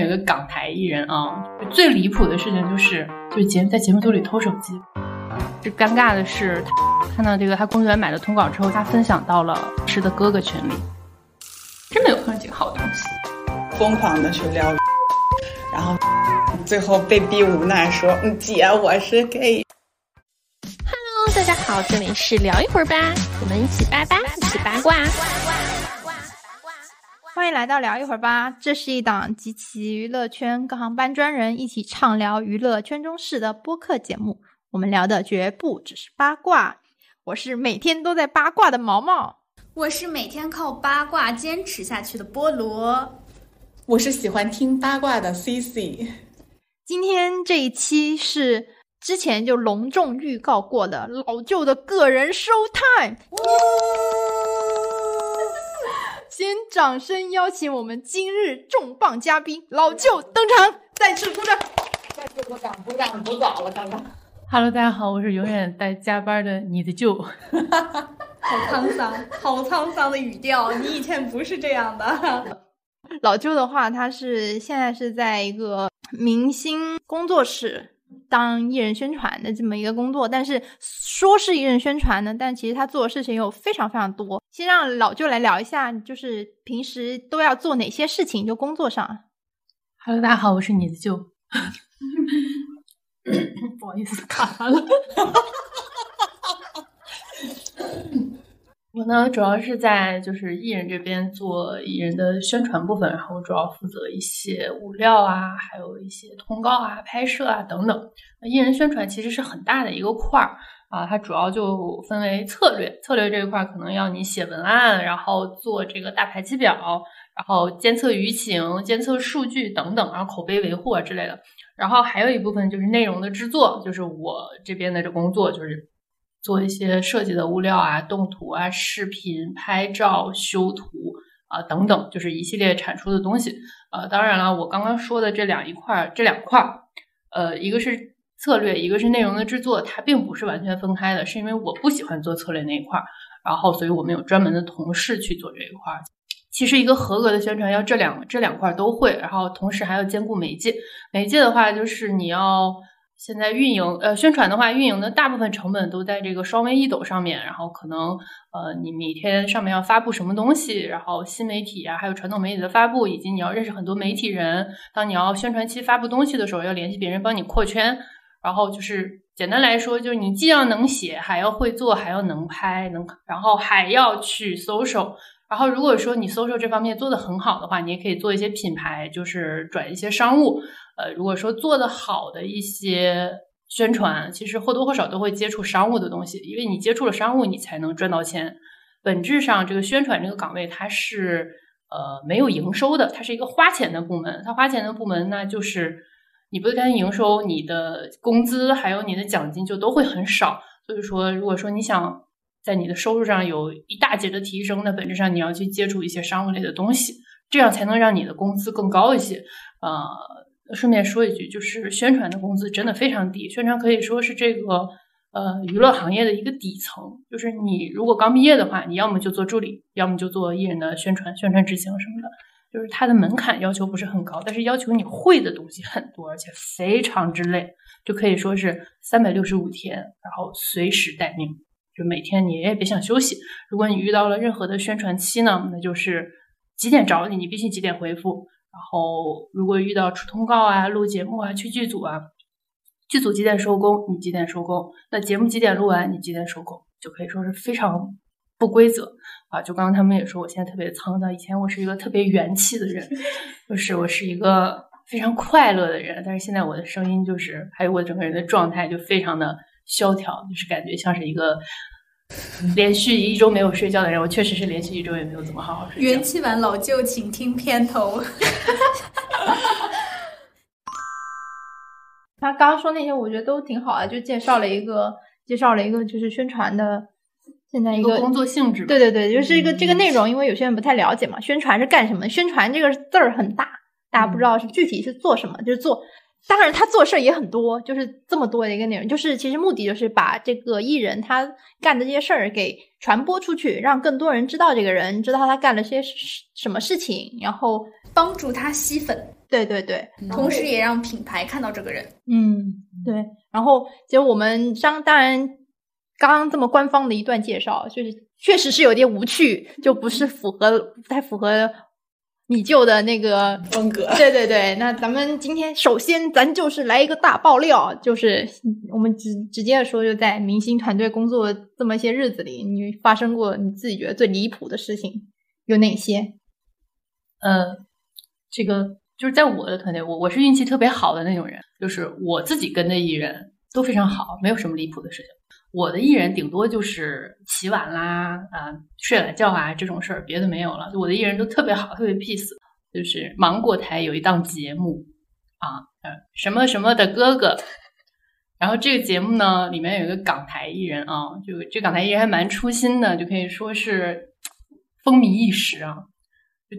有一个港台艺人啊，最离谱的事情就是，就是节在节目组里偷手机。最尴尬的是，看到这个他工作人员买的通稿之后，他分享到了是的哥哥群里，真的有碰上几个好东西，疯狂的去撩，然后最后被逼无奈说：“嗯，姐，我是 gay。” Hello，大家好，这里是聊一会儿吧，我们一起八八，一起八卦。欢迎来到聊一会儿吧，这是一档集齐娱乐圈各行班专人一起畅聊娱乐圈中事的播客节目。我们聊的绝不只是八卦。我是每天都在八卦的毛毛，我是每天靠八卦坚持下去的菠萝，我是喜欢听八卦的 C C。今天这一期是之前就隆重预告过的老舅的个人 show time。先掌声邀请我们今日重磅嘉宾老舅登场，再次鼓掌，再次鼓掌，鼓掌鼓早了，刚刚。Hello，大家好，我是永远在加班的你的舅。好沧桑，好沧桑的语调，你以前不是这样的。老舅的话，他是现在是在一个明星工作室。当艺人宣传的这么一个工作，但是说是艺人宣传呢，但其实他做的事情有非常非常多。先让老舅来聊一下，就是平时都要做哪些事情，就工作上。Hello，大家好，我是你的舅。不好意思，卡了。我呢，主要是在就是艺人这边做艺人的宣传部分，然后主要负责一些物料啊，还有一些通告啊、拍摄啊等等。艺人宣传其实是很大的一个块儿啊，它主要就分为策略，策略这一块可能要你写文案，然后做这个大排期表，然后监测舆情、监测数据等等，然后口碑维护啊之类的。然后还有一部分就是内容的制作，就是我这边的这工作就是。做一些设计的物料啊、动图啊、视频、拍照、修图啊等等，就是一系列产出的东西。呃，当然了，我刚刚说的这两一块，这两块，呃，一个是策略，一个是内容的制作，它并不是完全分开的，是因为我不喜欢做策略那一块，然后所以我们有专门的同事去做这一块。其实一个合格的宣传要这两这两块都会，然后同时还要兼顾媒介。媒介的话，就是你要。现在运营呃宣传的话，运营的大部分成本都在这个双微一抖上面，然后可能呃你每天上面要发布什么东西，然后新媒体啊，还有传统媒体的发布，以及你要认识很多媒体人，当你要宣传期发布东西的时候，要联系别人帮你扩圈，然后就是简单来说，就是你既要能写，还要会做，还要能拍，能然后还要去 social。然后如果说你 social 这方面做的很好的话，你也可以做一些品牌，就是转一些商务。呃，如果说做的好的一些宣传，其实或多或少都会接触商务的东西，因为你接触了商务，你才能赚到钱。本质上，这个宣传这个岗位它是呃没有营收的，它是一个花钱的部门。它花钱的部门，那就是你不干营收，你的工资还有你的奖金就都会很少。所以说，如果说你想在你的收入上有一大截的提升，那本质上你要去接触一些商务类的东西，这样才能让你的工资更高一些。呃。顺便说一句，就是宣传的工资真的非常低，宣传可以说是这个呃娱乐行业的一个底层。就是你如果刚毕业的话，你要么就做助理，要么就做艺人的宣传、宣传执行什么的。就是它的门槛要求不是很高，但是要求你会的东西很多，而且非常之累，就可以说是三百六十五天，然后随时待命，就每天你也别想休息。如果你遇到了任何的宣传期呢，那就是几点找你，你必须几点回复。然后，如果遇到出通告啊、录节目啊、去剧组啊，剧组几点收工，你几点收工？那节目几点录完，你几点收工？就可以说是非常不规则啊！就刚刚他们也说，我现在特别苍的，以前我是一个特别元气的人，就是我是一个非常快乐的人，但是现在我的声音就是，还有我整个人的状态就非常的萧条，就是感觉像是一个。连续一周没有睡觉的人，我确实是连续一周也没有怎么好好睡。元气版老舅，请听片头。他刚刚说那些，我觉得都挺好的，就介绍了一个，介绍了一个就是宣传的现在一个工作性质。对对对，就是一个这个内容，因为有些人不太了解嘛，宣传是干什么？宣传这个字儿很大，大家不知道是具体是做什么，就是做。当然，他做事儿也很多，就是这么多的一个内容，就是其实目的就是把这个艺人他干的这些事儿给传播出去，让更多人知道这个人，知道他干了些什么事情，然后帮助他吸粉，对对对，同时也让品牌看到这个人。嗯，对。然后其实我们当当然刚刚这么官方的一段介绍，就是确实是有点无趣，就不是符合不太符合米舅的那个风格。对对对，那咱们今天首先咱就是来一个大爆料，就是我们直直接的说，就在明星团队工作这么些日子里，你发生过你自己觉得最离谱的事情有哪些？呃，这个就是在我的团队，我我是运气特别好的那种人，就是我自己跟的艺人都非常好，没有什么离谱的事情。我的艺人顶多就是起晚啦，啊、睡懒觉啊这种事儿，别的没有了。我的艺人都特别好，特别 peace。就是芒果台有一档节目啊，呃，什么什么的哥哥。然后这个节目呢，里面有一个港台艺人啊，就这港台艺人还蛮出新的，就可以说是风靡一时啊。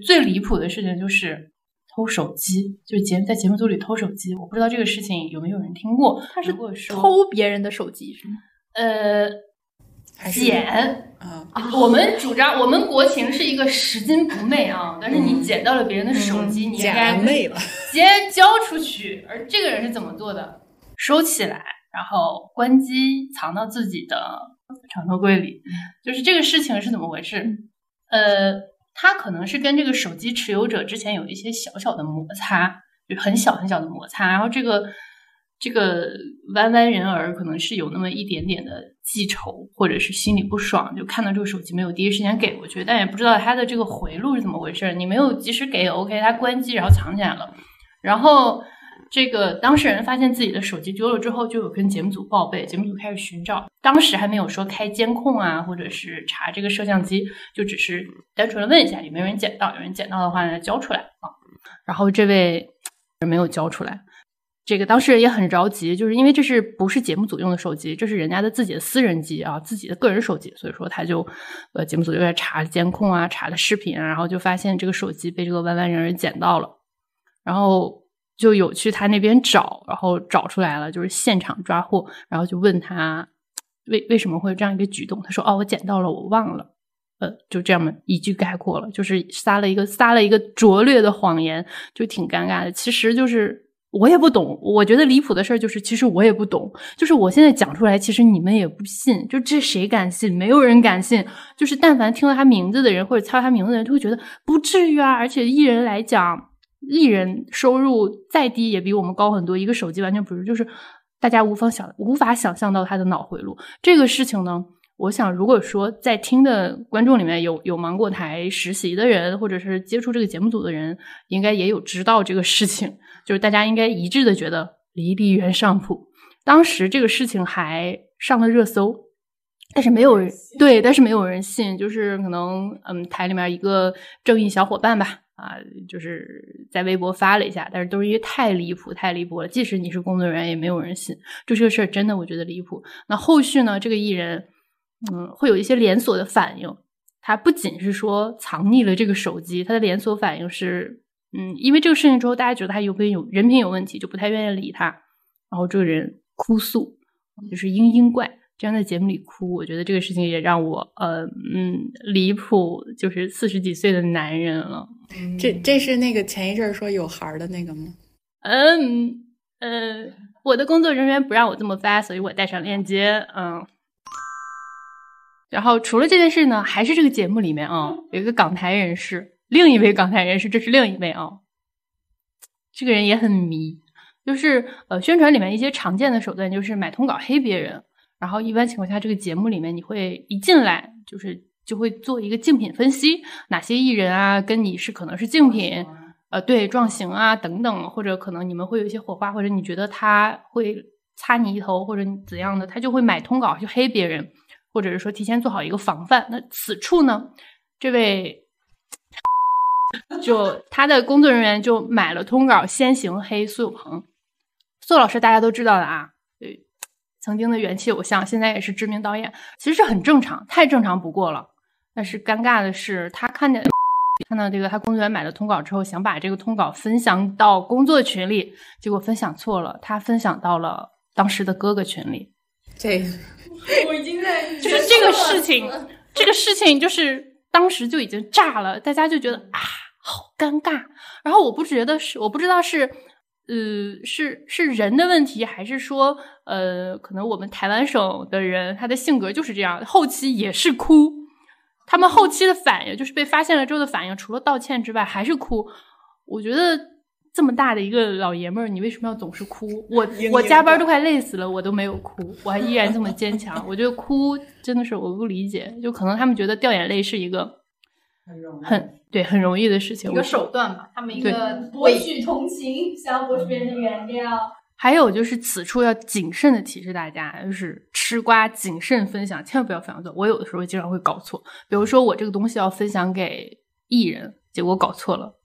最离谱的事情就是偷手机，就是节在节目组里偷手机。我不知道这个事情有没有人听过。他是偷别人的手机是吗？呃捡，啊，我们主张我们国情是一个拾金不昧啊，但是你嗯捡到了别人的手机，你应假该妹了。直接交出去。而这个人是怎么做的？收起来，然后关机，藏到自己的床头柜里。就是这个事情是怎么回事？呃，他可能是跟这个手机持有者之前有一些小小的摩擦，就很小很小的摩擦。然后这个这个弯弯人儿可能是有那么一点点的记仇，或者是心里不爽，就看到这个手机没有第一时间给过去，但也不知道他的这个回路是怎么回事。你没有及时给，OK，他关机然后藏起来了，然后。这个当事人发现自己的手机丢了之后，就有跟节目组报备，节目组开始寻找。当时还没有说开监控啊，或者是查这个摄像机，就只是单纯的问一下有没有人捡到，有人捡到的话呢，交出来啊。然后这位人没有交出来，这个当事人也很着急，就是因为这是不是节目组用的手机，这是人家的自己的私人机啊，自己的个人手机，所以说他就呃节目组就在查监控啊，查的视频啊，然后就发现这个手机被这个弯弯人儿捡到了，然后。就有去他那边找，然后找出来了，就是现场抓获，然后就问他为为什么会有这样一个举动，他说：“哦，我捡到了，我忘了。”呃，就这样一句概括了，就是撒了一个撒了一个拙劣的谎言，就挺尴尬的。其实就是我也不懂，我觉得离谱的事儿就是，其实我也不懂，就是我现在讲出来，其实你们也不信，就这谁敢信？没有人敢信。就是但凡听到他名字的人或者猜他名字的人，就会觉得不至于啊。而且艺人来讲。艺人收入再低也比我们高很多，一个手机完全不是，就是大家无法想无法想象到他的脑回路。这个事情呢，我想如果说在听的观众里面有有芒果台实习的人，或者是接触这个节目组的人，应该也有知道这个事情，就是大家应该一致的觉得离离原上谱。当时这个事情还上了热搜，但是没有人对，但是没有人信，就是可能嗯台里面一个正义小伙伴吧。啊，就是在微博发了一下，但是都是因为太离谱，太离谱了。即使你是工作人员，也没有人信。就这个事儿，真的我觉得离谱。那后续呢，这个艺人，嗯，会有一些连锁的反应。他不仅是说藏匿了这个手机，他的连锁反应是，嗯，因为这个事情之后，大家觉得他有品有人品有问题，就不太愿意理他。然后这个人哭诉，就是嘤嘤怪。这样在节目里哭，我觉得这个事情也让我呃嗯离谱，就是四十几岁的男人了。这这是那个前一阵说有孩儿的那个吗？嗯呃，我的工作人员不让我这么发，所以我带上链接。嗯，然后除了这件事呢，还是这个节目里面啊，有一个港台人士，另一位港台人士，这是另一位啊，这个人也很迷，就是呃宣传里面一些常见的手段，就是买通稿黑别人。然后一般情况下，这个节目里面你会一进来就是就会做一个竞品分析，哪些艺人啊跟你是可能是竞品，呃，对撞型啊等等，或者可能你们会有一些火花，或者你觉得他会擦你一头，或者怎样的，他就会买通稿去黑别人，或者是说提前做好一个防范。那此处呢，这位就他的工作人员就买了通稿，先行黑苏有朋，苏老师大家都知道的啊。曾经的元气偶像，现在也是知名导演，其实是很正常，太正常不过了。但是尴尬的是，他看见看到这个他工作人员买了通稿之后，想把这个通稿分享到工作群里，结果分享错了，他分享到了当时的哥哥群里。这我已经在就是这个事情，这个事情就是当时就已经炸了，大家就觉得啊，好尴尬。然后我不觉得是，我不知道是，呃，是是人的问题，还是说，呃，可能我们台湾省的人他的性格就是这样，后期也是哭。他们后期的反应就是被发现了之后的反应，除了道歉之外还是哭。我觉得这么大的一个老爷们儿，你为什么要总是哭？我我加班都快累死了，我都没有哭，我还依然这么坚强。我觉得哭真的是我不理解，就可能他们觉得掉眼泪是一个很对很容易的事情，一个手段吧，他们一个博取同情，想要博取别人的原谅。还有就是此处要谨慎的提示大家，就是吃瓜谨慎分享，千万不要分享错。我有的时候经常会搞错，比如说我这个东西要分享给艺人，结果搞错了，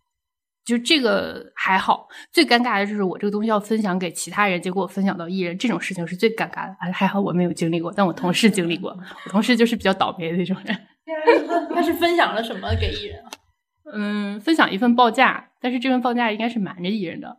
就这个还好。最尴尬的就是我这个东西要分享给其他人，结果我分享到艺人，这种事情是最尴尬的。还还好我没有经历过，但我同事经历过，我同事就是比较倒霉的那种人。他是分享了什么给艺人啊？嗯，分享一份报价，但是这份报价应该是瞒着艺人的，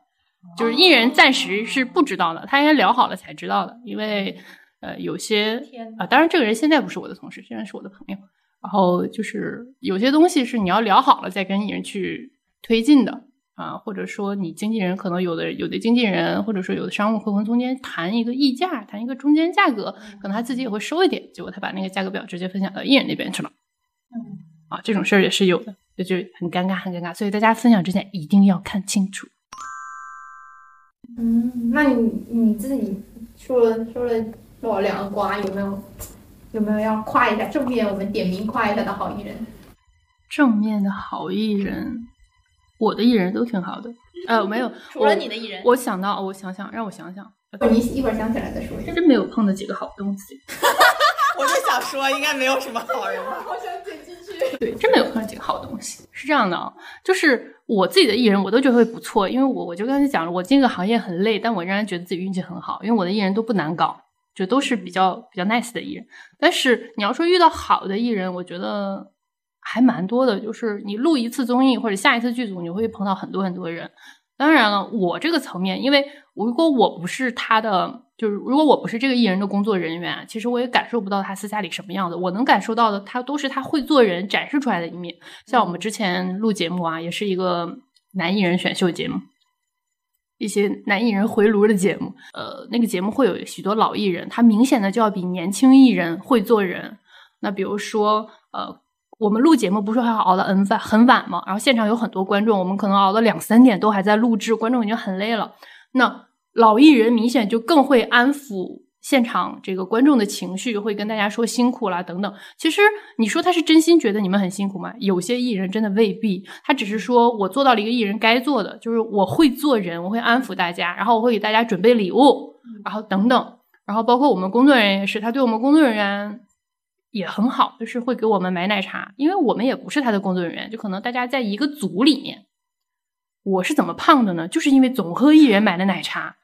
就是艺人暂时是不知道的，他应该聊好了才知道的，因为呃有些啊、当然这个人现在不是我的同事，现在是我的朋友，然后就是有些东西是你要聊好了再跟艺人去推进的啊，或者说你经纪人可能有的有的经纪人或者说有的商务会跟中间谈一个议价，谈一个中间价格，可能他自己也会收一点，结果他把那个价格表直接分享到艺人那边去了。啊，这种事儿也是有的，就就很尴尬，很尴尬。所以大家分享之前一定要看清楚。嗯，那你你自己说了说了说了两个瓜，有没有有没有要夸一下正面？我们点名夸一下的好艺人。正面的好艺人，我的艺人都挺好的。呃，没有，除了你的艺人我想到，我想想，让我想想，你一会儿想起来再说一下。真没有碰到几个好东西。我就想说，应该没有什么好人吧。我想点进去对，真没有碰到几个好东西。是这样的啊，就是我自己的艺人，我都觉得会不错，因为我我就刚才讲了，我进这个行业很累，但我仍然觉得自己运气很好，因为我的艺人都不难搞，就都是比较比较 nice 的艺人。但是你要说遇到好的艺人，我觉得还蛮多的。就是你录一次综艺或者下一次剧组，你会碰到很多很多人。当然了，我这个层面，因为如果我不是他的，就是如果我不是这个艺人的工作人员啊，其实我也感受不到他私下里什么样子。我能感受到的，他都是他会做人展示出来的一面。像我们之前录节目啊，也是一个男艺人选秀节目，一些男艺人回炉的节目。呃，那个节目会有许多老艺人，他明显的就要比年轻艺人会做人。那比如说，呃，我们录节目不是还要熬到很晚很晚吗？然后现场有很多观众，我们可能熬到两三点都还在录制，观众已经很累了。那老艺人明显就更会安抚现场这个观众的情绪，会跟大家说辛苦啦等等。其实你说他是真心觉得你们很辛苦吗？有些艺人真的未必，他只是说我做到了一个艺人该做的，就是我会做人，我会安抚大家，然后我会给大家准备礼物，然后等等，然后包括我们工作人员也是，他对我们工作人员。也很好，就是会给我们买奶茶，因为我们也不是他的工作人员，就可能大家在一个组里面。我是怎么胖的呢？就是因为总喝艺人买的奶茶，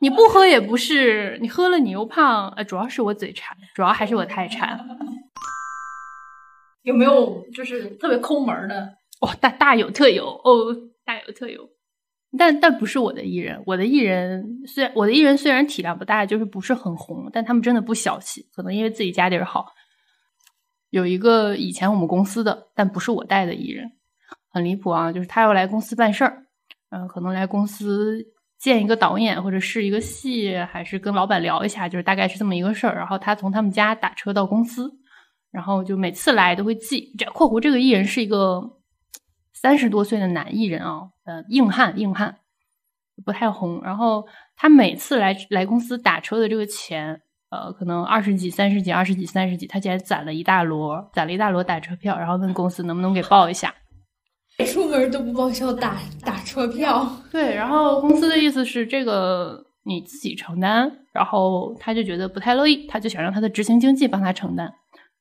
你不喝也不是，你喝了你又胖，呃，主要是我嘴馋，主要还是我太馋。有没有就是特别抠门儿的？哦，大大有特有哦，大有特有。但但不是我的艺人，我的艺人虽然我的艺人虽然体量不大，就是不是很红，但他们真的不小气，可能因为自己家底儿好。有一个以前我们公司的，但不是我带的艺人，很离谱啊！就是他要来公司办事儿，嗯、可能来公司见一个导演或者试一个戏，还是跟老板聊一下，就是大概是这么一个事儿。然后他从他们家打车到公司，然后就每次来都会记。这（括弧）这个艺人是一个三十多岁的男艺人啊，呃，硬汉硬汉，不太红。然后他每次来来公司打车的这个钱。呃，可能二十几、三十几、二十几、三十几，他竟然攒了一大摞，攒了一大摞打车票，然后问公司能不能给报一下。出门都不报销打打车票，对，然后公司的意思是这个你自己承担，然后他就觉得不太乐意，他就想让他的执行经济帮他承担。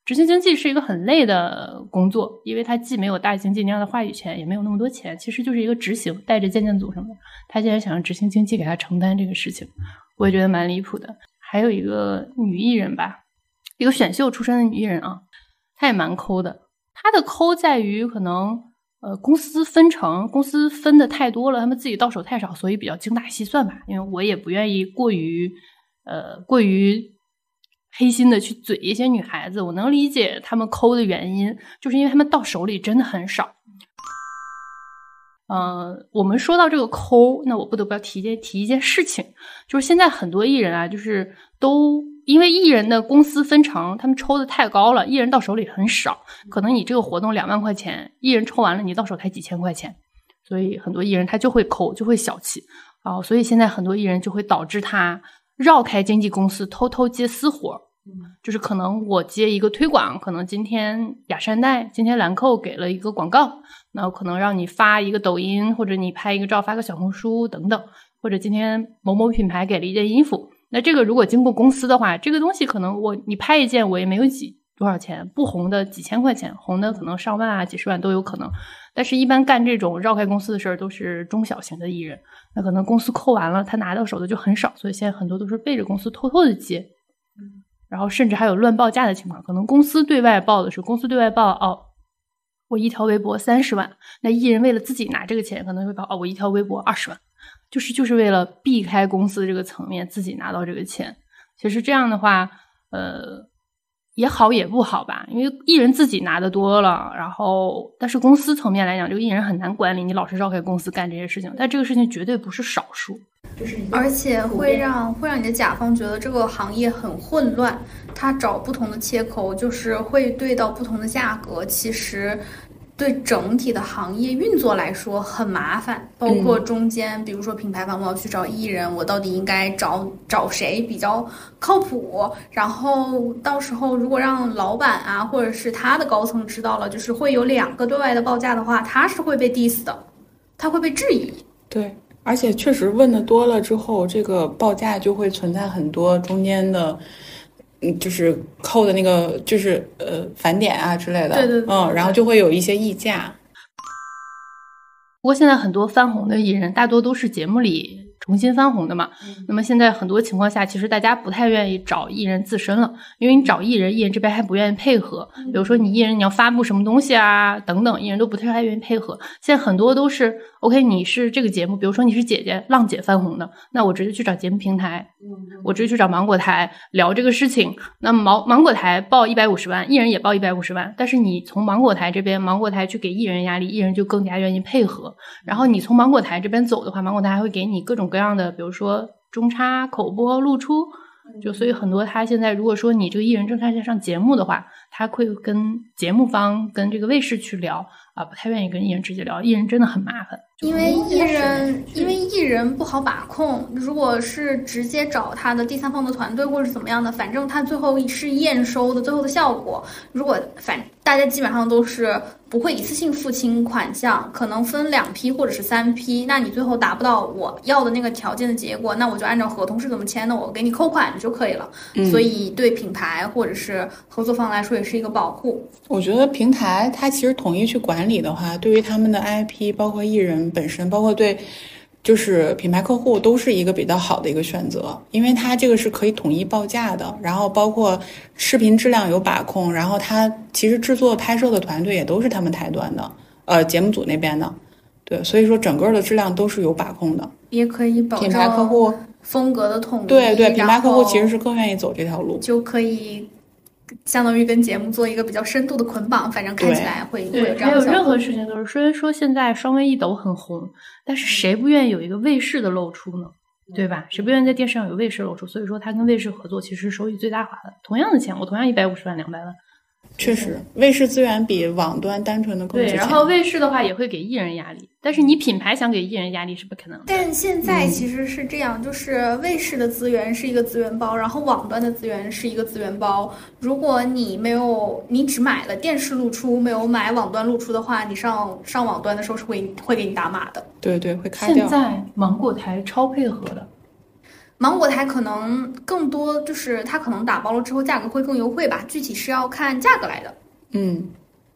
执行经济是一个很累的工作，因为他既没有大经济那样的话语权，也没有那么多钱，其实就是一个执行，带着渐渐组什么的。他竟然想让执行经济给他承担这个事情，我也觉得蛮离谱的。还有一个女艺人吧，一个选秀出身的女艺人啊，她也蛮抠的。她的抠在于可能呃公司分成，公司分的太多了，他们自己到手太少，所以比较精打细算吧。因为我也不愿意过于呃过于黑心的去嘴一些女孩子，我能理解他们抠的原因，就是因为他们到手里真的很少。呃，我们说到这个抠，那我不得不要提一件提一件事情，就是现在很多艺人啊，就是都因为艺人的公司分成，他们抽的太高了，艺人到手里很少，可能你这个活动两万块钱，艺人抽完了，你到手才几千块钱，所以很多艺人他就会抠，就会小气啊、所以现在很多艺人就会导致他绕开经纪公司，偷偷接私活儿。就是可能我接一个推广，可能今天雅诗兰黛、今天兰蔻给了一个广告，那我可能让你发一个抖音，或者你拍一个照发个小红书等等，或者今天某某品牌给了一件衣服，那这个如果经过公司的话，这个东西可能我你拍一件我也没有几多少钱，不红的几千块钱，红的可能上万啊几十万都有可能，但是一般干这种绕开公司的事儿都是中小型的艺人，那可能公司扣完了，他拿到手的就很少，所以现在很多都是背着公司偷偷的接。然后甚至还有乱报价的情况，可能公司对外报的是公司对外报哦，我一条微博三十万，那艺人为了自己拿这个钱，可能会报哦，我一条微博二十万，就是就是为了避开公司这个层面，自己拿到这个钱。其实这样的话，呃，也好也不好吧，因为艺人自己拿的多了，然后但是公司层面来讲，这个艺人很难管理，你老是绕开公司干这些事情，但这个事情绝对不是少数。就是而且会让会让你的甲方觉得这个行业很混乱，他找不同的切口，就是会对到不同的价格，其实对整体的行业运作来说很麻烦。包括中间，比如说品牌方我要去找艺人，我到底应该找找谁比较靠谱？然后到时候如果让老板啊，或者是他的高层知道了，就是会有两个对外的报价的话，他是会被 diss 的，他会被质疑。对，而且确实问的多了之后，这个报价就会存在很多中间的，嗯，就是扣的那个就是呃返点啊之类的，对对对嗯，然后就会有一些溢价。不过现在很多翻红的艺人，大多都是节目里重新翻红的嘛。那么现在很多情况下，其实大家不太愿意找艺人自身了，因为你找艺人，艺人这边还不愿意配合。比如说你艺人你要发布什么东西啊，等等，艺人都不太愿意配合。现在很多都是 OK，你是这个节目，比如说你是姐姐浪姐翻红的，那我直接去找节目平台，我直接去找芒果台聊这个事情。那芒芒果台报一百五十万，艺人也报一百五十万，但是你从芒果台这边，芒果台去给艺人压力，艺人就更加愿意配合。然后你从芒果台这边走的话，芒果台还会给你各种各样的，比如说中插、口播、露出。就所以很多他现在如果说你这个艺人正在上节目的话，他会跟节目方跟这个卫视去聊啊，不太愿意跟艺人直接聊，艺人真的很麻烦。因为艺人，因为艺人不好把控。如果是直接找他的第三方的团队或者是怎么样的，反正他最后是验收的最后的效果。如果反大家基本上都是不会一次性付清款项，可能分两批或者是三批，那你最后达不到我要的那个条件的结果，那我就按照合同是怎么签的，我给你扣款就可以了。所以对品牌或者是合作方来说也是一个保护。我觉得平台它其实统一去管理的话，对于他们的 IP，包括艺人本身，包括对就是品牌客户，都是一个比较好的一个选择，因为它这个是可以统一报价的，然后包括视频质量有把控，然后它其实制作拍摄的团队也都是他们台端的，呃，节目组那边的，对，所以说整个的质量都是有把控的。也可以保品牌客户风格的统一。对对，品牌客户其实是更愿意走这条路。就可以相当于跟节目做一个比较深度的捆绑，反正看起来会会有这还有任样的效果。何事情都是，虽然说现在双微一抖很红，但是谁不愿意有一个卫视的露出呢？对吧？谁不愿意在电视上有卫视露出？所以说他跟卫视合作，其实收益最大化的。同样的钱，我同样一百五十万、两百万，确实，卫视资源比网端单纯的更值对。然后卫视的话也会给艺人压力，但是你品牌想给艺人压力是不可能的。但现在其实是这样，就是卫视的资源是一个资源包，然后网端的资源是一个资源包。如果你没有，你只买了电视露出，没有买网端露出的话，你上上网端的时候是会会给你打码的。对对，会开现掉。在芒果台超配合的，芒果台可能更多就是它可能打包了之后价格会更优惠吧，具体是要看价格来的。嗯，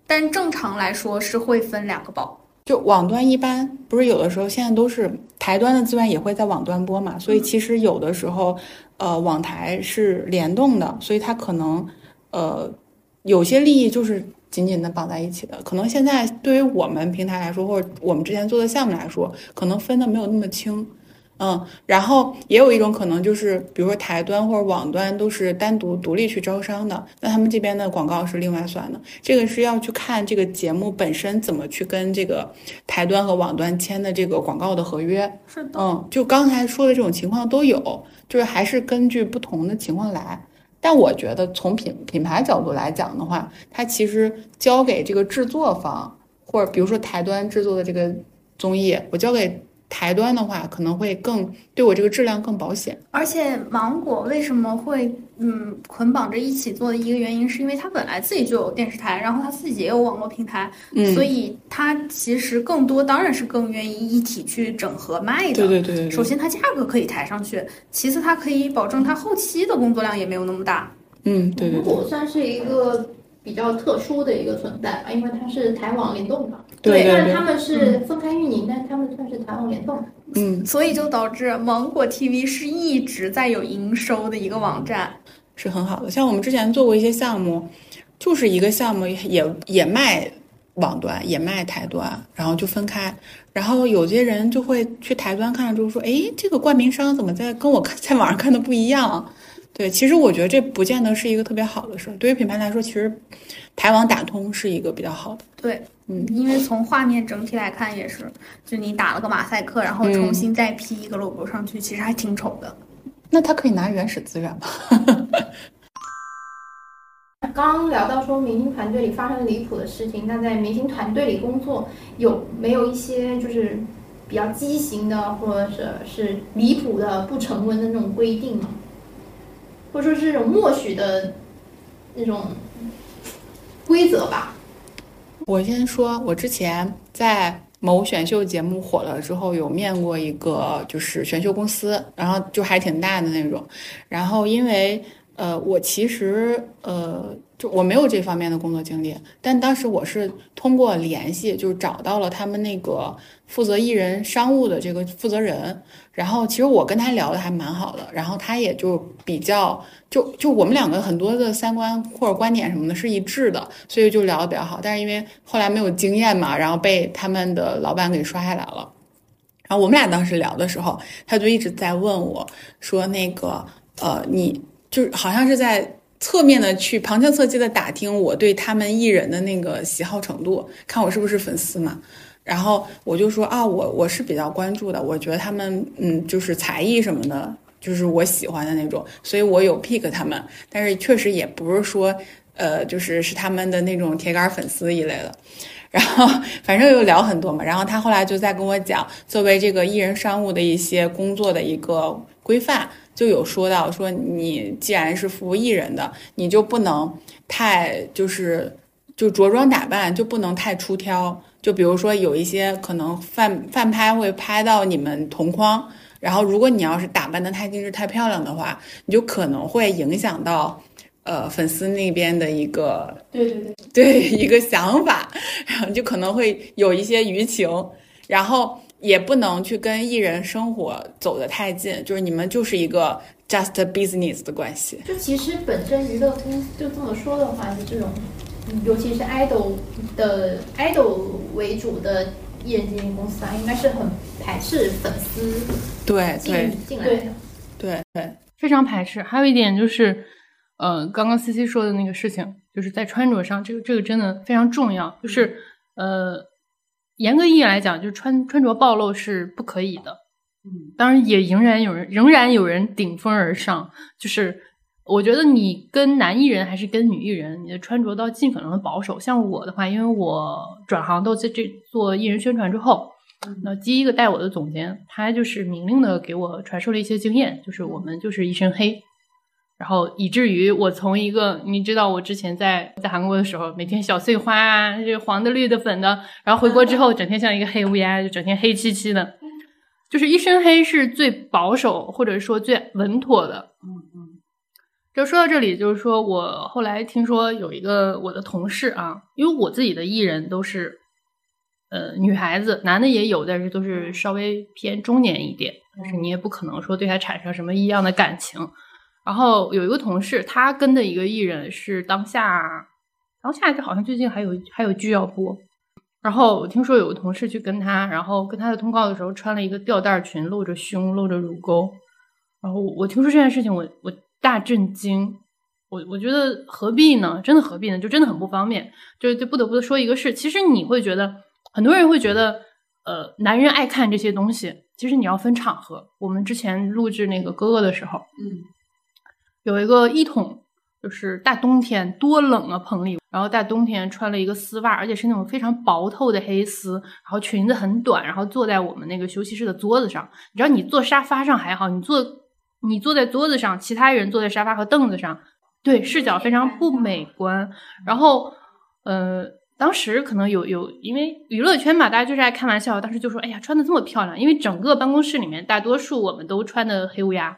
但正常来说是会分两个包。就网端一般不是有的时候现在都是台端的资源也会在网端播嘛，所以其实有的时候，呃，网台是联动的，所以它可能呃有些利益就是紧紧的绑在一起的。可能现在对于我们平台来说，或者我们之前做的项目来说，可能分的没有那么清。嗯，然后也有一种可能就是，比如说台端或者网端都是单独独立去招商的，那他们这边的广告是另外算的。这个是要去看这个节目本身怎么去跟这个台端和网端签的这个广告的合约。是的，嗯，就刚才说的这种情况都有，就是还是根据不同的情况来。但我觉得从品品牌角度来讲的话，它其实交给这个制作方，或者比如说台端制作的这个综艺，我交给台端的话，可能会更对我这个质量更保险。而且芒果为什么会嗯捆绑着一起做的一个原因，是因为它本来自己就有电视台，然后它自己也有网络平台，嗯所以它其实更多当然是更愿意一体去整合卖的。对对对对对首先它价格可以抬上去，其次它可以保证它后期的工作量也没有那么大。嗯，对对对芒果算是一个比较特殊的一个存在吧，因为它是台网联动的。对对对虽然他们是分开运营，但他们算是台网联动。嗯，所以就导致芒果 TV 是一直在有营收的一个网站。是很好的。像我们之前做过一些项目，就是一个项目也也卖网端，也卖台端，然后就分开。然后有些人就会去台端看了之后说：“哎，这个冠名商怎么在跟我看在网上看的不一样？”对，其实我觉得这不见得是一个特别好的事儿。对于品牌来说，其实台网打通是一个比较好的。对，嗯，因为从画面整体来看也是，就你打了个马赛克，然后重新再 P 一个 logo 上去，其实还挺丑的。那他可以拿原始资源吗？刚刚聊到说明星团队里发生离谱的事情，那在明星团队里工作有没有一些就是比较畸形的，或者是是离谱的、不成文的那种规定吗？或者说是这种默许的那种规则吧？我先说，我之前在某选秀节目火了之后，有面过一个就是选秀公司，然后就还挺大的那种。然后因为呃，我其实呃，就我没有这方面的工作经历，但当时我是通过联系，就找到了他们那个负责艺人商务的这个负责人。然后其实我跟他聊的还蛮好的，然后他也就比较就就我们两个很多的三观或者观点什么的是一致的，所以就聊得比较好。但是因为后来没有经验嘛，然后被他们的老板给刷下来了。然后我们俩当时聊的时候，他就一直在问我说：“那个呃，你就是好像是在侧面的去旁敲侧击的打听我对他们艺人的那个喜好程度，看我是不是粉丝嘛。”然后我就说啊，我我是比较关注的，我觉得他们嗯，就是才艺什么的，就是我喜欢的那种，所以我有 pick 他们，但是确实也不是说呃，就是是他们的那种铁杆粉丝一类的。然后反正又聊很多嘛，然后他后来就在跟我讲，作为这个艺人商务的一些工作的一个规范，就有说到说你既然是服务艺人的，你就不能太就是就着装打扮就不能太出挑，就比如说有一些可能饭饭拍会拍到你们同框，然后如果你要是打扮的太精致太漂亮的话，你就可能会影响到。呃，粉丝那边的一个对对对，对 一个想法，然后就可能会有一些舆情，然后也不能去跟艺人生活走得太近，就是你们就是一个 just business 的关系。就其实本身娱乐公司就这么说的话，就这种，嗯尤其是 idol 的 idol 为主的艺人经纪公司啊，应该是很排斥粉丝进对对进来的。对对，非常排斥。还有一点就是，呃，刚刚 C C 说的那个事情，就是在穿着上，这个这个真的非常重要。就是呃，严格意义来讲，就是穿穿着暴露是不可以的。嗯，当然也仍然有人仍然有人顶风而上，就是我觉得你跟男艺人还是跟女艺人，你的穿着都要尽可能的保守。像我的话，因为我转行到这这做艺人宣传之后，那第一个带我的总监，他就是明令的给我传授了一些经验，就是我们就是一身黑，然后以至于我从一个你知道我之前在在韩国的时候，每天小碎花啊，这黄的、绿的、粉的，然后回国之后整天像一个黑乌鸦，就整天黑漆漆的，就是一身黑是最保守或者说最稳妥的。嗯嗯。就说到这里，就是说我后来听说有一个我的同事啊，因为我自己的艺人都是。呃，女孩子，男的也有，但是都是稍微偏中年一点，但是你也不可能说对他产生什么异样的感情。然后有一个同事，他跟的一个艺人是当下，当下就好像最近还有还有剧要播，然后我听说有个同事去跟他，然后跟他的通告的时候穿了一个吊带裙，露着胸，露着乳沟。然后我听说这件事情，我我大震惊。我我觉得何必呢？真的何必呢？就真的很不方便。就就不得不说一个事，其实你会觉得很多人会觉得，呃，男人爱看这些东西，其实你要分场合。我们之前录制那个哥哥的时候，嗯，有一个一筒，就是大冬天多冷啊，棚里，然后大冬天穿了一个丝袜，而且是那种非常薄透的黑丝，然后裙子很短，然后坐在我们那个休息室的桌子上。你知道，你坐沙发上还好，你坐你坐在桌子上，其他人坐在沙发和凳子上。对视角非常不美观，然后，呃，当时可能有有，因为娱乐圈嘛，大家就是爱开玩笑，当时就说，哎呀，穿的这么漂亮，因为整个办公室里面大多数我们都穿的黑乌鸦，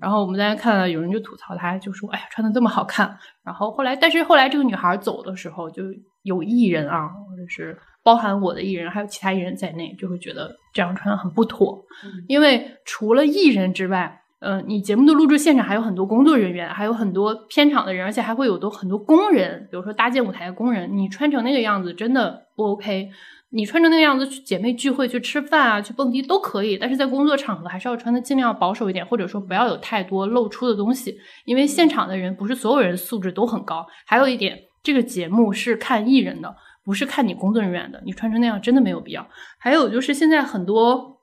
然后我们大家看到，有人就吐槽她，就说，哎呀，穿的这么好看，然后后来，但是后来这个女孩走的时候，就有艺人啊，或者是包含我的艺人，还有其他艺人在内，就会觉得这样穿很不妥，因为除了艺人之外。嗯，你节目的录制现场还有很多工作人员，还有很多片场的人，而且还会有多很多工人，比如说搭建舞台的工人。你穿成那个样子真的不 OK。你穿成那个样子去姐妹聚会、去吃饭啊、去蹦迪都可以，但是在工作场合还是要穿的尽量保守一点，或者说不要有太多露出的东西，因为现场的人不是所有人素质都很高。还有一点，这个节目是看艺人的，不是看你工作人员的。你穿成那样真的没有必要。还有就是现在很多。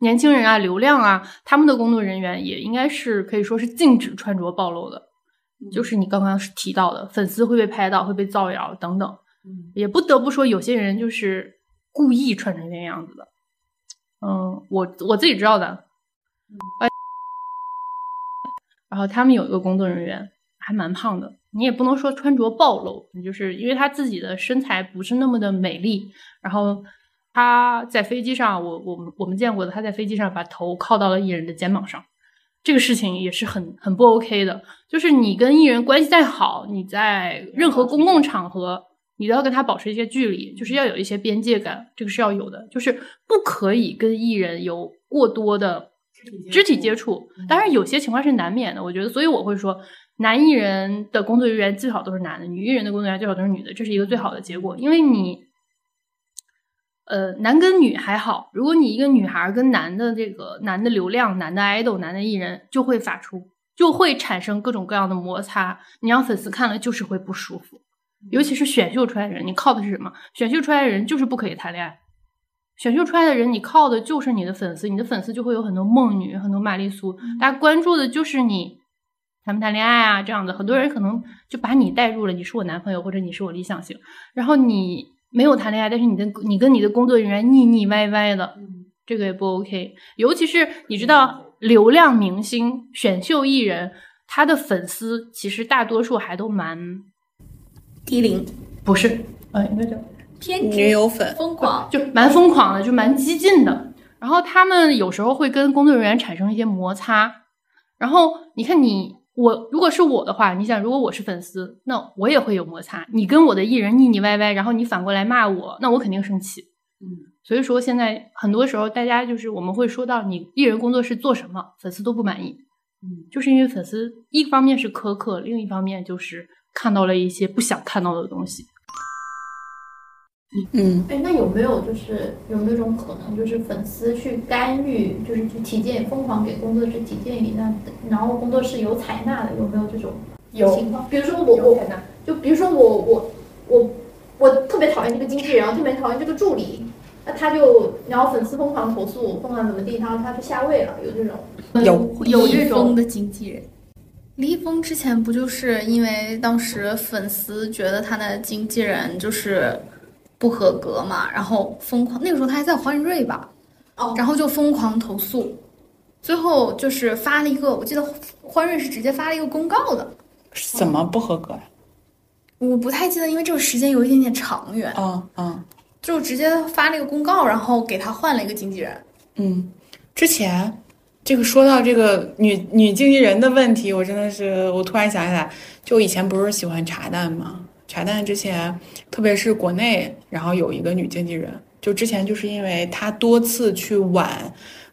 年轻人啊，流量啊，他们的工作人员也应该是可以说是禁止穿着暴露的，就是你刚刚提到的粉丝会被拍到，会被造谣等等。也不得不说，有些人就是故意穿成那样子的。嗯，我我自己知道的。然后他们有一个工作人员还蛮胖的，你也不能说穿着暴露，就是因为他自己的身材不是那么的美丽，然后。他在飞机上，我我们我们见过的，他在飞机上把头靠到了艺人的肩膀上，这个事情也是很很不 OK 的。就是你跟艺人关系再好，你在任何公共场合，你都要跟他保持一些距离，就是要有一些边界感，这个是要有的，就是不可以跟艺人有过多的肢体接触。当然，有些情况是难免的，我觉得，所以我会说，男艺人的工作人员最好都是男的，女艺人的工作人员最好都是女的，这是一个最好的结果，因为你。呃，男跟女还好，如果你一个女孩跟男的这个男的流量、男的 idol、男的艺人，就会发出，就会产生各种各样的摩擦。你让粉丝看了就是会不舒服，尤其是选秀出来的人，你靠的是什么？选秀出来的人就是不可以谈恋爱。选秀出来的人，你靠的就是你的粉丝，你的粉丝就会有很多梦女、很多玛丽苏，大家关注的就是你谈不谈恋爱啊这样的。很多人可能就把你带入了，你是我男朋友或者你是我理想型，然后你。没有谈恋爱，但是你的你跟你的工作人员腻腻歪歪的，这个也不 OK。尤其是你知道，流量明星、选秀艺人，他的粉丝其实大多数还都蛮低龄，不是，呃，应该叫偏女友粉，疯狂，就蛮疯狂的，就蛮激进的。然后他们有时候会跟工作人员产生一些摩擦。然后你看你。我如果是我的话，你想，如果我是粉丝，那我也会有摩擦。你跟我的艺人腻腻歪歪，然后你反过来骂我，那我肯定生气。嗯，所以说现在很多时候，大家就是我们会说到你艺人工作室做什么，粉丝都不满意。嗯，就是因为粉丝一方面是苛刻，另一方面就是看到了一些不想看到的东西。嗯，哎，那有没有就是有没有种可能，就是粉丝去干预，就是去提建议，疯狂给工作室提建议，那然后工作室有采纳的，有没有这种情况？比如说我我就比如说我我我我特别讨厌这个经纪人，特别讨厌这个助理，那他就然后粉丝疯狂投诉，疯狂怎么地，然后他去下位了，有这种有有这种的经纪人。李易峰之前不就是因为当时粉丝觉得他的经纪人就是。不合格嘛，然后疯狂那个时候他还在欢瑞吧，哦，然后就疯狂投诉，最后就是发了一个，我记得欢瑞是直接发了一个公告的，怎么不合格呀？我不太记得，因为这个时间有一点点长远，嗯嗯，就直接发了一个公告，然后给他换了一个经纪人。嗯，之前这个说到这个女女经纪人的问题，我真的是我突然想起来，就以前不是喜欢茶蛋吗？茶蛋之前，特别是国内，然后有一个女经纪人，就之前就是因为她多次去挽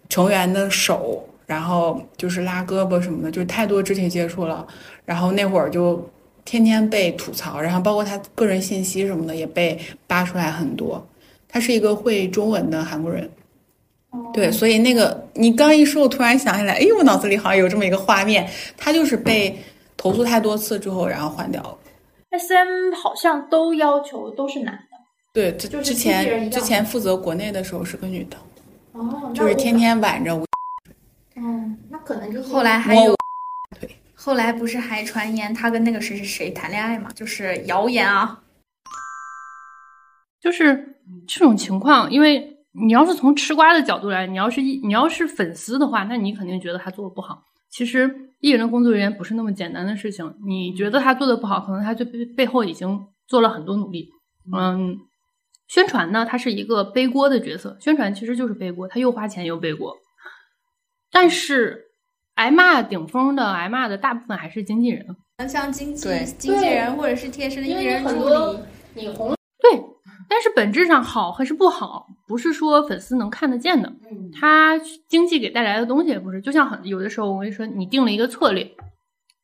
成员的手，然后就是拉胳膊什么的，就太多肢体接触了，然后那会儿就天天被吐槽，然后包括她个人信息什么的也被扒出来很多。他是一个会中文的韩国人。对，所以那个你刚一说，我突然想起来，哎，我脑子里好像有这么一个画面，他就是被投诉太多次之后，然后换掉了。S M 好像都要求都是男的。对，之就之前之前负责国内的时候是个女的，哦，就是天。天挽着我。嗯，那可能就是后来还有对，后来不是还传言他跟那个谁谁谁谈恋爱嘛？就是谣言啊。就是这种情况，因为你要是从吃瓜的角度来，你要是一你要是粉丝的话，那你肯定觉得他做的不好。其实艺人的工作人员不是那么简单的事情，你觉得他做的不好，可能他就背背后已经做了很多努力。嗯，宣传呢，他是一个背锅的角色，宣传其实就是背锅，他又花钱又背锅。但是挨骂顶峰的挨骂的大部分还是经纪人。像经纪经纪人或者是贴身的艺人助很多理，你红，对，但是本质上好还是不好，不是说粉丝能看得见的。嗯，它经济给带来的东西也不是，就像很有的时候我跟你说，你定了一个策略，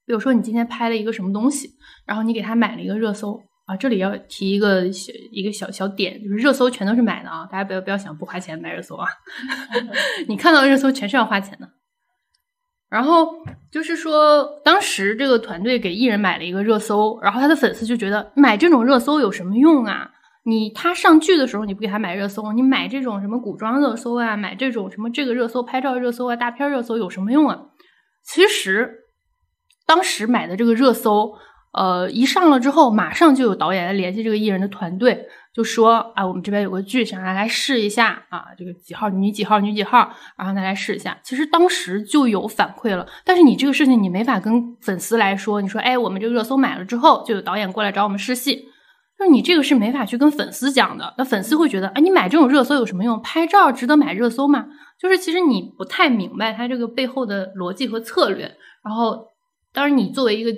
比如说你今天拍了一个什么东西，然后你给他买了一个热搜啊，这里要提一个小一个小小点，就是热搜全都是买的啊，大家不要不要想不花钱买热搜啊，你看到的热搜全是要花钱的。然后就是说，当时这个团队给艺人买了一个热搜，然后他的粉丝就觉得买这种热搜有什么用啊？你他上剧的时候你不给他买热搜，你买这种什么古装热搜啊，买这种什么这个热搜、拍照热搜啊、大片热搜有什么用啊？其实当时买的这个热搜，呃，一上了之后，马上就有导演来联系这个艺人的团队，就说啊，我们这边有个剧，想让他来试一下啊，这个几号女几号女几号，然后让他来试一下。其实当时就有反馈了，但是你这个事情你没法跟粉丝来说，你说哎，我们这个热搜买了之后，就有导演过来找我们试戏。就你这个是没法去跟粉丝讲的，那粉丝会觉得，哎，你买这种热搜有什么用？拍照值得买热搜吗？就是其实你不太明白他这个背后的逻辑和策略。然后，当然你作为一个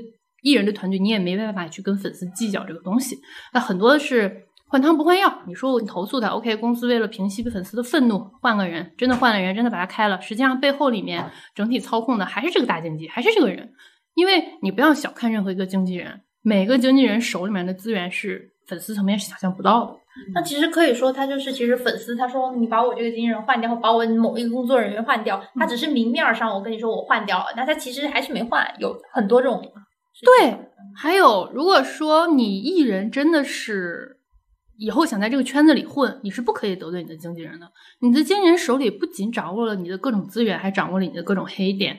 艺人的团队，你也没办法去跟粉丝计较这个东西。那很多是换汤不换药。你说我投诉他，OK，公司为了平息粉丝的愤怒，换个人，真的换了人，真的把他开了。实际上背后里面整体操控的还是这个大经纪，还是这个人。因为你不要小看任何一个经纪人，每个经纪人手里面的资源是粉丝层面是想象不到的。那其实可以说，他就是其实粉丝他说你把我这个经纪人换掉，把我某一个工作人员换掉，他只是明面上我跟你说我换掉了，那他其实还是没换，有很多这种。对，还有，如果说你艺人真的是以后想在这个圈子里混，你是不可以得罪你的经纪人的。你的经纪人手里不仅掌握了你的各种资源，还掌握了你的各种黑点。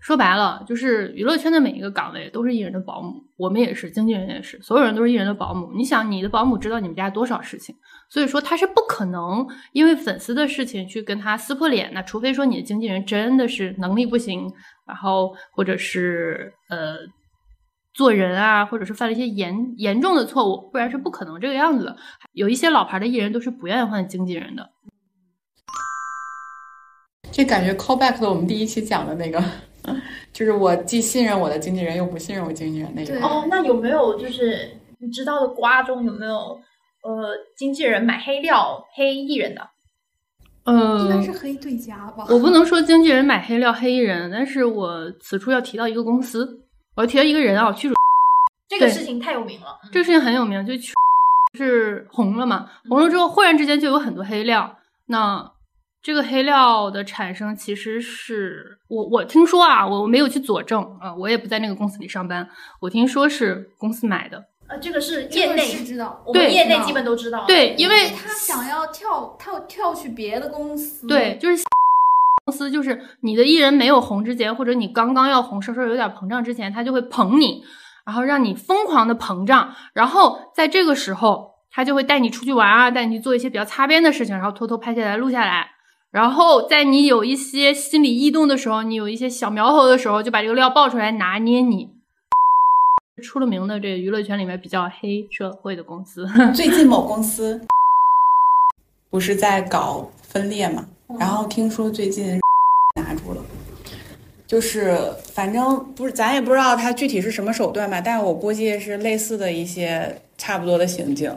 说白了，就是娱乐圈的每一个岗位都是艺人的保姆，我们也是，经纪人也是，所有人都是艺人的保姆。你想，你的保姆知道你们家多少事情，所以说他是不可能因为粉丝的事情去跟他撕破脸的，除非说你的经纪人真的是能力不行，然后或者是呃做人啊，或者是犯了一些严严重的错误，不然是不可能这个样子的。有一些老牌的艺人都是不愿意换经纪人的。这感觉 call back 了我们第一期讲的那个，就是我既信任我的经纪人，又不信任我经纪人那种。哦，那有没有就是你知道的瓜中有没有呃经纪人买黑料黑艺人的？呃，应该是黑对家吧？我不能说经纪人买黑料黑艺人，但是我此处要提到一个公司，我要提到一个人啊，屈主 这个事情太有名了。这个事情很有名，就屈 是红了嘛，红了之后忽然之间就有很多黑料，那这个黑料的产生其实是我我听说啊，我没有去佐证啊，我也不在那个公司里上班，我听说是公司买的，呃，这个是业内，是知道，我们对业内基本都知道。对，因为他想要跳跳跳去别的公司，对，就是 公司，就是你的艺人没有红之前，或者你刚刚要红，稍稍有点膨胀之前，他就会捧你，然后让你疯狂的膨胀，然后在这个时候，他就会带你出去玩啊，带你去做一些比较擦边的事情，然后偷偷拍下来录下来。然后在你有一些心理异动的时候，你有一些小苗头的时候，就把这个料爆出来拿捏你。出了名的这娱乐圈里面比较黑社会的公司，最近某公司不是在搞分裂嘛，然后听说最近 拿住了，就是反正不是咱也不知道他具体是什么手段吧，但我估计是类似的一些差不多的行径，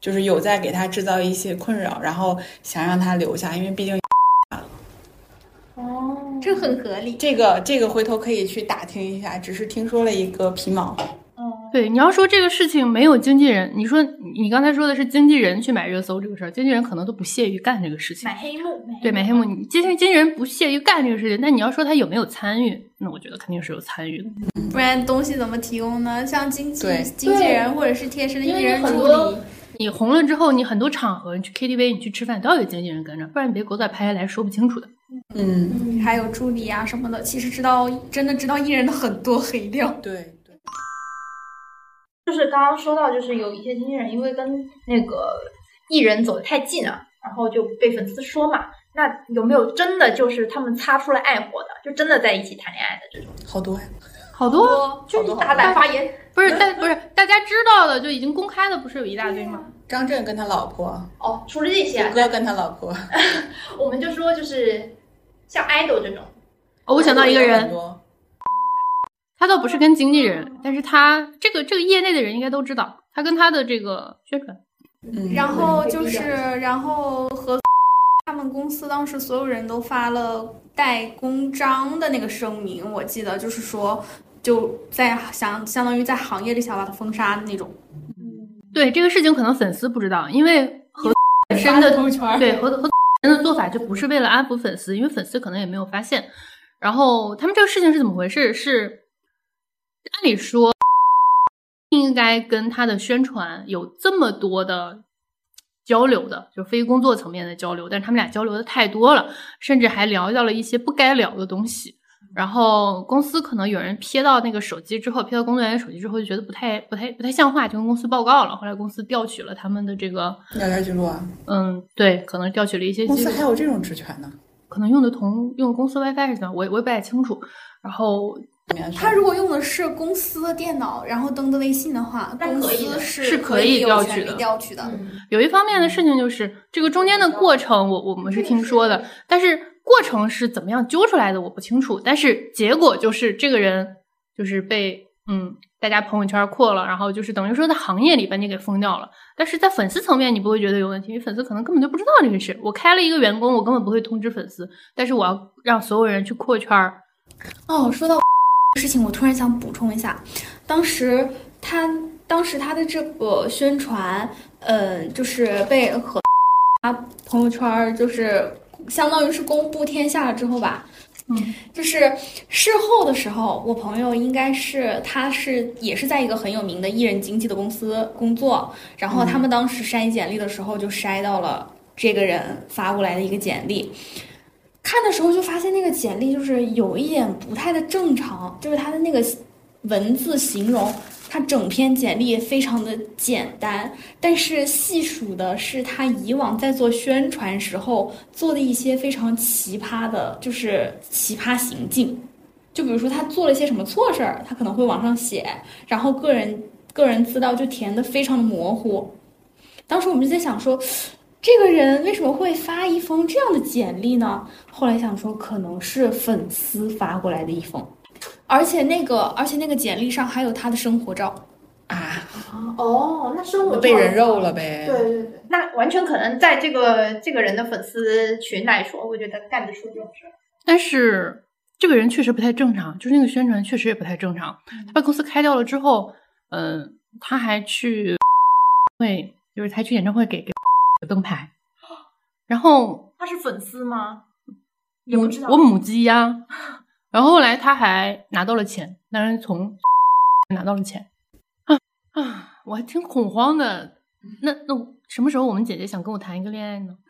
就是有在给他制造一些困扰，然后想让他留下，因为毕竟，这很合理。这个这个回头可以去打听一下，只是听说了一个皮毛。嗯，对，你要说这个事情没有经纪人，你说你刚才说的是经纪人去买热搜这个事儿，经纪人可能都不屑于干这个事情买。黑幕，对，买黑幕，你经经纪人不屑于干这个事情，但你要说他有没有参与，那我觉得肯定是有参与的。不然东西怎么提供呢？像经纪对经纪人或者是贴身的艺人助很多理，你红了之后，你很多场合，你去 KTV，你去吃饭都要有经纪人跟着，不然你别狗仔拍下来说不清楚的。嗯，嗯，还有助理啊什么的，其实知道真的知道艺人的很多黑料。对对，就是刚刚说到，就是有一些经纪人因为跟那个艺人走得太近了，然后就被粉丝说嘛。那有没有真的就是他们擦出了爱火的，就真的在一起谈恋爱的这种？好多呀。好多就是大胆发言，不是，但不是大家知道的就已经公开的，不是有一大堆吗？张震跟他老婆，哦，除了这些啊，胡歌跟他老婆，我们就说就是像 idol 这种，哦我想到一个人，他倒不是跟经纪人，但是他这个这个业内的人应该都知道，他跟他的这个宣传，嗯，然后就是，然后和他们公司当时所有人都发了带公章的那个声明，我记得就是说，就在相相当于在行业里想把他封杀的那种。对这个事情可能粉丝不知道，因为和本身的对和和真的做法就不是为了安抚粉丝，因为粉丝可能也没有发现。然后他们这个事情是怎么回事？是按理说不应该跟他的宣传有这么多的交流的，就非工作层面的交流，但是他们俩交流的太多了，甚至还聊到了一些不该聊的东西。然后公司可能有人瞥到那个手机之后，瞥到工作人员手机之后，就觉得不太、不太、不太像话，就跟公司报告了。后来公司调取了他们的这个，聊天记录啊，嗯，对，可能调取了一些公司还有这种职权呢。可能用的同用公司 WiFi 是怎么，我我也不太清楚。然后他如果用的是公司的电脑，然后登的微信的话，公司是是可以有权利调取的调取的。有一方面的事情就是这个中间的过程我，我们是听说的，但是过程是怎么样揪出来的我不清楚。但是结果就是这个人就是被嗯大家朋友圈扩了，然后就是等于说在行业里把你给封掉了。但是在粉丝层面你不会觉得有问题，因为粉丝可能根本就不知道这个事。我开了一个员工，我根本不会通知粉丝，但是我要让所有人去扩圈儿。哦，说到事情，我突然想补充一下，当时他当时他的这个宣传，嗯，就是被和他朋友圈就是相当于是公布天下了之后吧。嗯，就是事后的时候，我朋友应该是他是也是在一个很有名的艺人经纪的公司工作，然后他们当时筛简历的时候就筛到了这个人发过来的一个简历，看的时候就发现那个简历就是有一点不太的正常，就是他的那个文字形容，他整篇简历非常的简单，但是细数的是他以往在做宣传时候做的一些非常奇葩的，就是奇葩行径。就比如说他做了一些什么错事儿，他可能会往上写，然后个人个人资料就填的非常的模糊。当时我们就在想说，这个人为什么会发一封这样的简历呢？后来想说，可能是粉丝发过来的一封，而且那个而且那个简历上还有他的生活照。啊，哦，那生活被人肉了呗。对对对，那完全可能在这个这个人的粉丝群来说，我觉得干得出这种事儿。但是这个人确实不太正常，就是那个宣传确实也不太正常。他把公司开掉了之后，嗯、他还去 会，就是他去演唱会给给 灯牌，然后他是粉丝吗？也不知道。我母鸡呀、然后后来他还拿到了钱，当然从 拿到了钱啊啊，我还挺恐慌的。那那什么时候我们姐姐想跟我谈一个恋爱呢？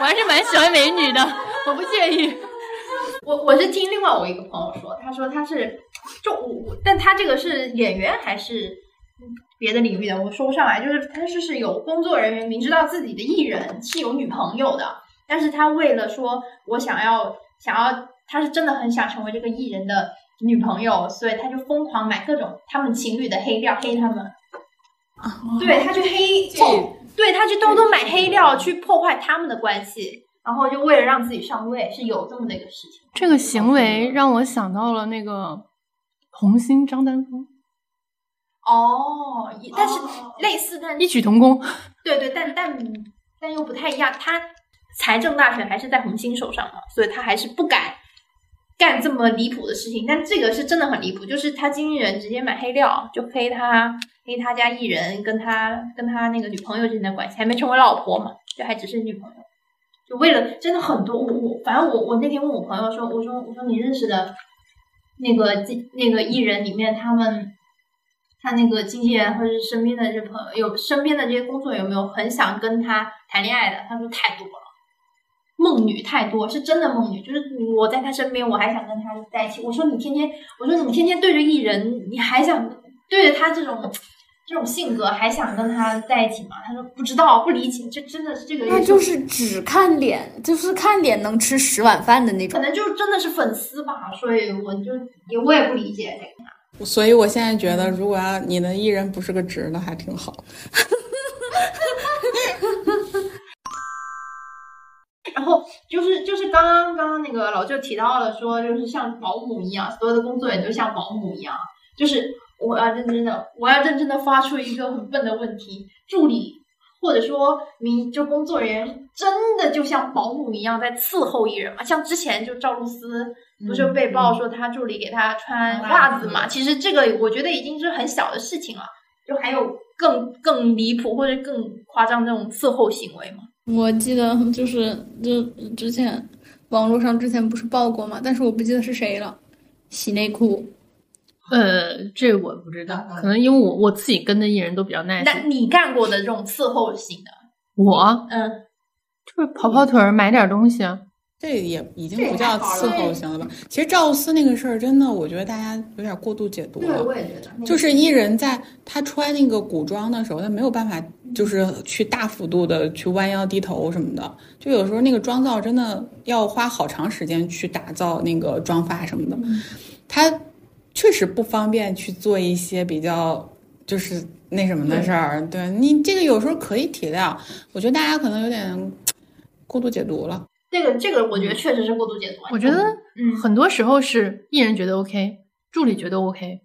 我还是蛮喜欢美女的，我不介意。我我是听另外我一个朋友说，他说他是就我，但他这个是演员还是别的领域的，我说不上来。就是他是是有工作人员明知道自己的艺人是有女朋友的，但是他为了说我想要想要，他是真的很想成为这个艺人的女朋友，所以他就疯狂买各种他们情侣的黑料黑他们。啊对他去黑对他去偷偷买黑料去破坏他们的关系，然后就为了让自己上位，是有这么的一个事情。这个行为让我想到了那个红星张丹峰，哦，但是类似，但异曲同工。对对，但但但又不太一样。他财政大权还是在红星手上嘛，所以他还是不敢干这么离谱的事情，但这个是真的很离谱，就是他经纪人直接买黑料，就黑他黑他家艺人跟他跟他那个女朋友之间的关系，还没成为老婆嘛，就还只是女朋友，就为了真的很多，我我反正我我那天问我朋友说，我说我说你认识的那个那个艺人里面，他们他那个经纪人或者是身边的这朋友有身边的这些工作有没有很想跟他谈恋爱的？他说太多了。梦女太多，是真的梦女，就是我在他身边，我还想跟他在一起。我说你天天，我说你天天对着艺人，你还想对着他这种这种性格，还想跟他在一起吗？他说不知道，不理解，这真的是这个。那就是只看脸，就是看脸能吃十碗饭的那种。可能就真的是粉丝吧，所以我就也我也不理解这个。所以我现在觉得，如果要你的艺人不是个直的，还挺好。然后就是就是刚刚刚刚那个老舅提到了说，就是像保姆一样，所有的工作人员都像保姆一样。就是我要认真的，我要认真的发出一个很笨的问题：助理或者说你就工作人员真的就像保姆一样在伺候艺人吗？像之前就赵露思不是被曝说他助理给他穿袜子嘛？其实这个我觉得已经是很小的事情了，就还有更更离谱或者更夸张这种伺候行为吗？我记得 就是就之前网络上之前不是爆过嘛，但是我不记得是谁了。洗内裤，呃，这我不知道，可能因为我我自己跟的艺人都比较耐心。那你干过的这种伺候型的，我嗯，就是跑跑腿儿买点东西啊。这也已经不叫伺候型了吧？其实赵思那个事儿，真的，我觉得大家有点过度解读了。对，我也觉得，就是艺人在她穿那个古装的时候，她没有办法，就是去大幅度的去弯腰低头什么的。就有时候那个妆造真的要花好长时间去打造那个妆发什么的，他确实不方便去做一些比较就是那什么的事儿。对你这个有时候可以体谅，我觉得大家可能有点过度解读了。这个这个，我觉得确实是过度解读。我觉得，嗯，很多时候是艺人觉得 OK，助理觉得 OK，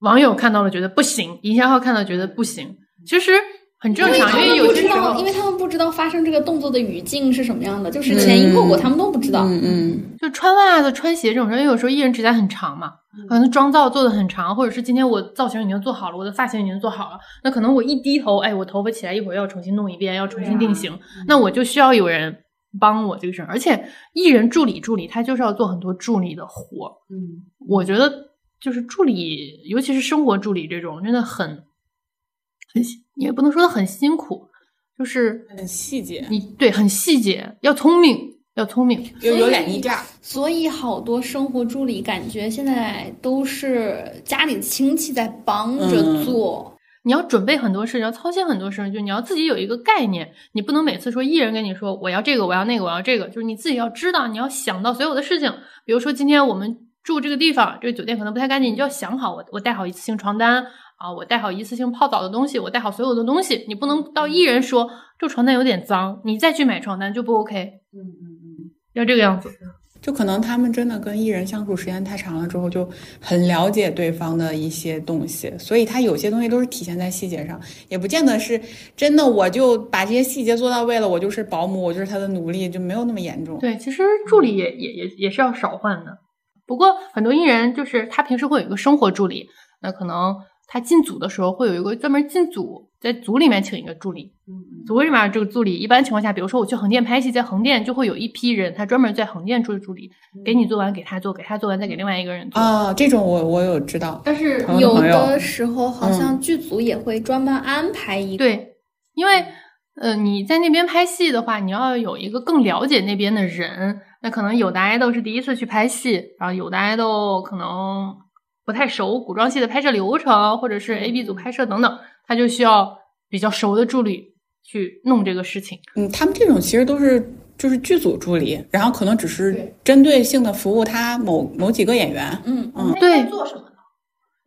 网友看到了觉得不行，营销号看到觉得不行，其实很正常，因为有些时候，因为他们不知道发生这个动作的语境是什么样的，就是前因后果他们都不知道。嗯嗯，就穿袜子、穿鞋这种事，因为有时候艺人指甲很长嘛，可能妆造做的很长，或者是今天我造型已经做好了，我的发型已经做好了，那可能我一低头，哎，我头发起来一会儿要重新弄一遍，要重新定型，那我就需要有人。帮我这个事儿，而且艺人助理助理他就是要做很多助理的活。嗯，我觉得就是助理，尤其是生活助理这种，真的很很也不能说很辛苦，就是很细节。你对很细节，要聪明，要聪明，有有脸衣架。所以好多生活助理感觉现在都是家里亲戚在帮着做。你要准备很多事，你要操心很多事，就你要自己有一个概念，你不能每次说艺人跟你说我要这个，我要那个，我要这个，就是你自己要知道，你要想到所有的事情。比如说今天我们住这个地方，这个酒店可能不太干净，你就要想好，我我带好一次性床单啊，我带好一次性泡澡的东西，我带好所有的东西。你不能到艺人说这床单有点脏，你再去买床单就不 OK。嗯嗯嗯，要这个样子。就可能他们真的跟艺人相处时间太长了之后，就很了解对方的一些东西，所以他有些东西都是体现在细节上，也不见得是真的。我就把这些细节做到位了，我就是保姆，我就是他的奴隶，就没有那么严重。对，其实助理也也也也是要少换的。不过很多艺人就是他平时会有一个生活助理，那可能他进组的时候会有一个专门进组。在组里面请一个助理，组里面这个助理一般情况下，比如说我去横店拍戏，在横店就会有一批人，他专门在横店做助理，给你做完给他做，给他做完再给另外一个人做。啊，这种我我有知道，但是有的时候好像剧组也会专门安排一个。对，因为呃你在那边拍戏的话，你要有一个更了解那边的人，那可能有的爱豆是第一次去拍戏，然后有的爱豆可能不太熟古装戏的拍摄流程，或者是 A B 组拍摄等等。他就需要比较熟的助理去弄这个事情。嗯，他们这种其实都是就是剧组助理，然后可能只是针对性的服务他某某几个演员。嗯嗯，对。做什么呢？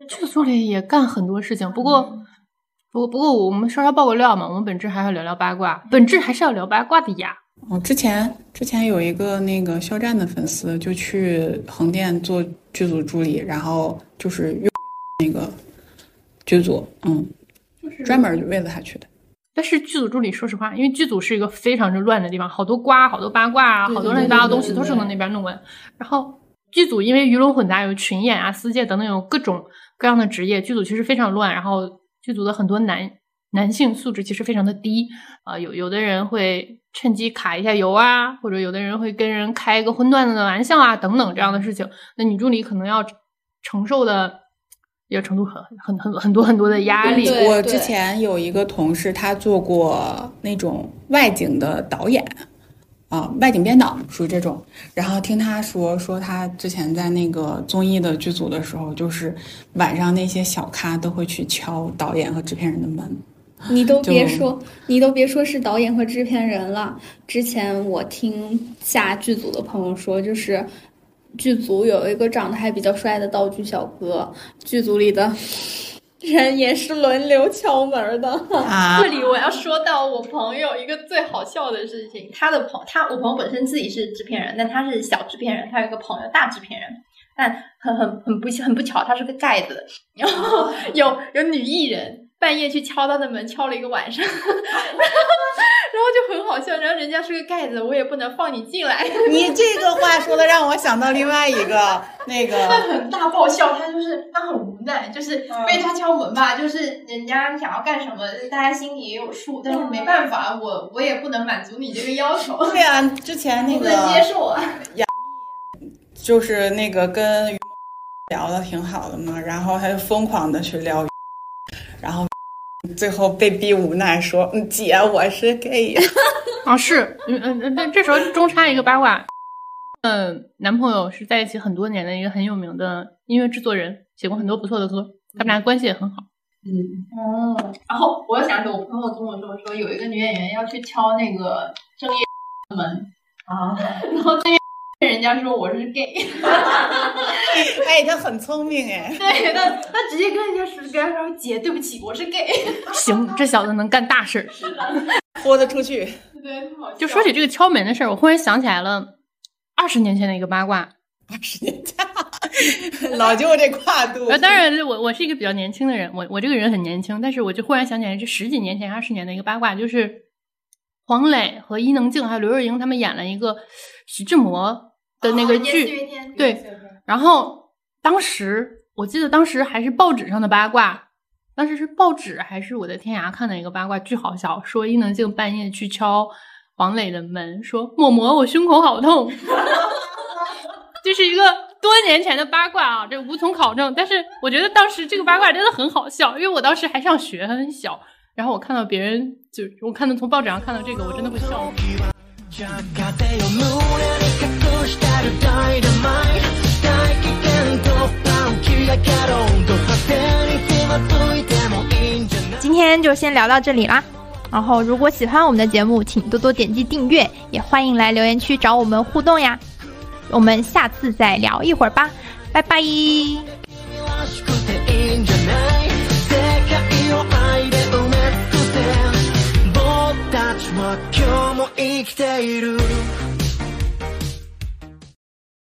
剧组里也干很多事情，不过不过不过我们稍稍爆个料嘛，我们本质还要聊聊八卦，本质还是要聊八卦的呀。哦，之前之前有一个那个肖战的粉丝就去横店做剧组助理，然后就是用 那个剧组，嗯。就是专门为了他去的，但是剧组助理，说实话，因为剧组是一个非常之乱的地方，好多瓜，好多八卦啊，好多乱七八糟东西都是从那边弄完。然后剧组因为鱼龙混杂，有群演啊、司界等等，有各种各样的职业，剧组其实非常乱。然后剧组的很多男男性素质其实非常的低啊、有有的人会趁机卡一下油啊，或者有的人会跟人开一个荤段子的玩笑啊，等等这样的事情。那女助理可能要承受的也程度很很很很多很多的压力。我之前有一个同事，他做过那种外景的导演，啊、外景编导属于这种。然后听他说，说他之前在那个综艺的剧组的时候，就是晚上那些小咖都会去敲导演和制片人的门。你都别说，你都别说是导演和制片人了。之前我听下剧组的朋友说，就是剧组有一个长得还比较帅的道具小哥，剧组里的 人也是轮流敲门的。啊 这里我要说到我朋友一个最好笑的事情，他的朋他我朋友本身自己是制片人，但他是小制片人，他有一个朋友大制片人，但很很很不很不巧，他是个盖子，然后有有女艺人半夜去敲他的门，敲了一个晚上，然后然后就很好笑，然后人家是个盖子，我也不能放你进来，你这个话说的让我想到另外一个 那他个，很大爆笑，他就是他很无奈，就是被他敲门吧，就是人家想要干什么，大家心里也有数，但是没办法，我我也不能满足你这个要求，对啊，之前那不能接个受啊。就是那个跟 聊的挺好的嘛，然后他就疯狂的去撩，然后 最后被逼无奈说：“嗯，姐，我是 gay。啊，是，嗯嗯嗯，那这时候中插一个八卦，嗯，男朋友是在一起很多年的一个很有名的音乐制作人，写过很多不错的歌，他们俩关系也很好。嗯哦，然后我又想起我朋友跟我说，说有一个女演员要去敲那个正业的门啊，然后郑业人家说我是 gay，哎，他很聪明哎。对，他他直接跟人家说，跟他说姐，对不起，我是 gay，行，这小子能干大事儿。豁得出去。对，就说起这个敲门的事儿，我忽然想起来了二十年前的一个八卦。二十年前，老舅这跨度。呃，当然，我我是一个比较年轻的人，我我这个人很年轻，但是我就忽然想起来，这十几年前、二十年的一个八卦，就是黄磊和伊能静还有刘若英他们演了一个徐志摩的那个哦剧，对，然后当时我记得当时还是报纸上的八卦，当时是报纸还是我在天涯看的一个八卦，巨好笑，说伊能静半夜去敲黄磊的门，说“某某，我胸口好痛”，这是一个多年前的八卦啊，这无从考证。但是我觉得当时这个八卦真的很好笑，因为我当时还上学，很小，然后我看到别人就我看到从报纸上看到这个，我真的会笑。今天就先聊到这里啦。然后，如果喜欢我们的节目，请多多点击订阅，也欢迎来留言区找我们互动呀。我们下次再聊一会儿吧，拜拜。今日も生きている。